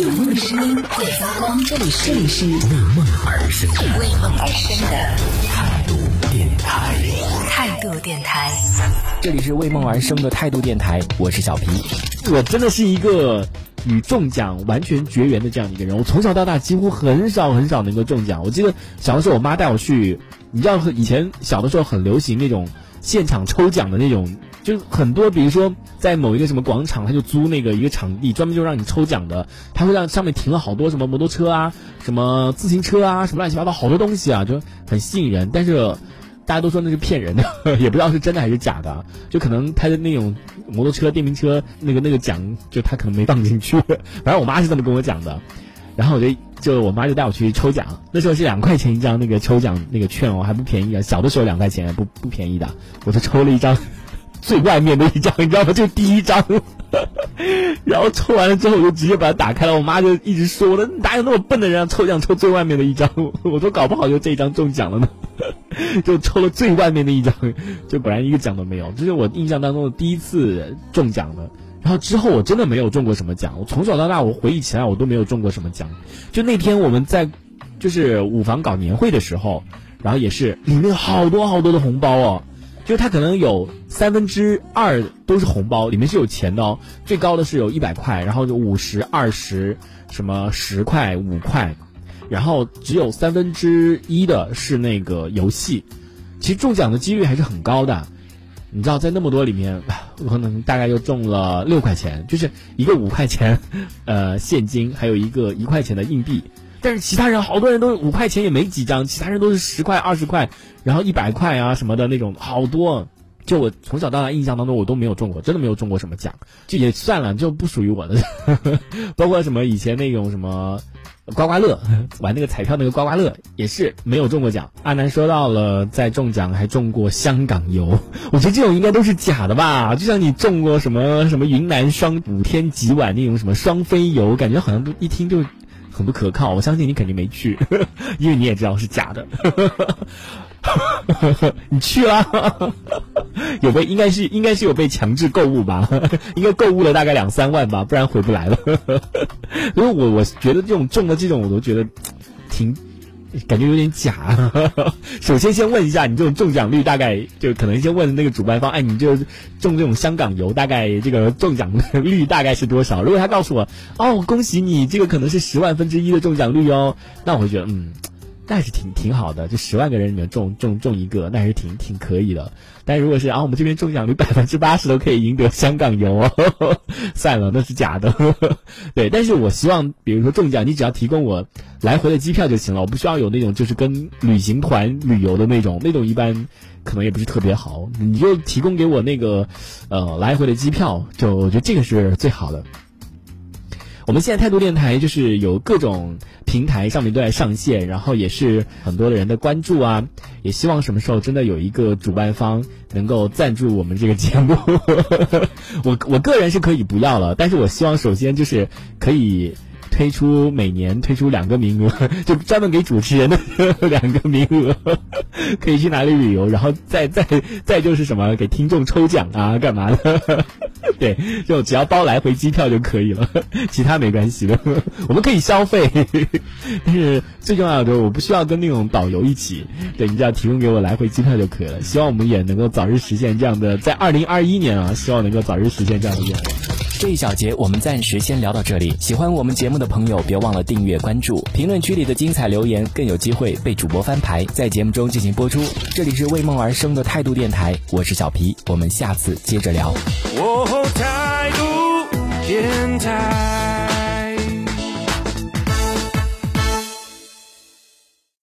有梦的声音会发光，这里是这里是为梦而生的为梦而生的态度电台，态度电台，这里是为梦而生的态度电台，我是小皮。我真的是一个与中奖完全绝缘的这样的一个人，我从小到大几乎很少很少能够中奖。我记得小的时候，我妈带我去，你知道以前小的时候很流行那种现场抽奖的那种。就很多，比如说在某一个什么广场，他就租那个一个场地，专门就让你抽奖的。他会让上面停了好多什么摩托车啊，什么自行车啊，什么乱七八糟好多东西啊，就很吸引人。但是大家都说那是骗人的，也不知道是真的还是假的。就可能他的那种摩托车、电瓶车那个那个奖，就他可能没放进去。反正我妈是这么跟我讲的。然后我就就我妈就带我去抽奖，那时候是两块钱一张那个抽奖那个券哦，还不便宜啊。小的时候两块钱不不便宜的，我就抽了一张。最外面的一张，你知道吗？就第一张，然后抽完了之后，我就直接把它打开了。我妈就一直说：“我的哪有那么笨的人啊抽奖抽最外面的一张？” 我说：“搞不好就这一张中奖了呢。”就抽了最外面的一张，就果然一个奖都没有。这是我印象当中的第一次中奖的。然后之后我真的没有中过什么奖。我从小到大，我回忆起来我都没有中过什么奖。就那天我们在就是五房搞年会的时候，然后也是里面好多好多的红包哦。就它可能有三分之二都是红包，里面是有钱的哦。最高的是有一百块，然后就五十、二十、什么十块、五块，然后只有三分之一的是那个游戏。其实中奖的几率还是很高的，你知道，在那么多里面，我可能大概就中了六块钱，就是一个五块钱，呃，现金，还有一个一块钱的硬币。但是其他人好多人都五块钱也没几张，其他人都是十块、二十块，然后一百块啊什么的那种，好多。就我从小到大印象当中，我都没有中过，真的没有中过什么奖，就也算了，就不属于我的。包括什么以前那种什么刮刮乐，玩那个彩票那个刮刮乐，也是没有中过奖。阿南说到了在中奖还中过香港游，我觉得这种应该都是假的吧？就像你中过什么什么云南双五天几晚那种什么双飞游，感觉好像都一听就。很不可靠，我相信你肯定没去，因为你也知道是假的。你去了，有被应该是应该是有被强制购物吧？应该购物了大概两三万吧，不然回不来了。因为我我觉得这种中的这种，我都觉得挺。感觉有点假。首先，先问一下，你这种中奖率大概就可能先问那个主办方，哎，你就中这种香港游，大概这个中奖率大概是多少？如果他告诉我，哦，恭喜你，这个可能是十万分之一的中奖率哦，那我会觉得，嗯。那是挺挺好的，就十万个人里面中中中一个，那还是挺挺可以的。但如果是啊，我们这边中奖率百分之八十都可以赢得香港游，算了，那是假的。对，但是我希望，比如说中奖，你只要提供我来回的机票就行了，我不需要有那种就是跟旅行团旅游的那种，那种一般可能也不是特别好。你就提供给我那个呃来回的机票，就我觉得这个是最好的。我们现在态度电台就是有各种平台上面都在上线，然后也是很多的人的关注啊，也希望什么时候真的有一个主办方能够赞助我们这个节目。我我个人是可以不要了，但是我希望首先就是可以。推出每年推出两个名额，就专门给主持人的 两个名额，可以去哪里旅游，然后再再再就是什么给听众抽奖啊，干嘛的？对，就只要包来回机票就可以了，其他没关系的，我们可以消费，但是最重要的我不需要跟那种导游一起，对你只要提供给我来回机票就可以了。希望我们也能够早日实现这样的，在二零二一年啊，希望能够早日实现这样的愿望。这一小节我们暂时先聊到这里。喜欢我们节目的朋友，别忘了订阅关注。评论区里的精彩留言更有机会被主播翻牌，在节目中进行播出。这里是为梦而生的态度电台，我是小皮，我们下次接着聊。我态台独偏袒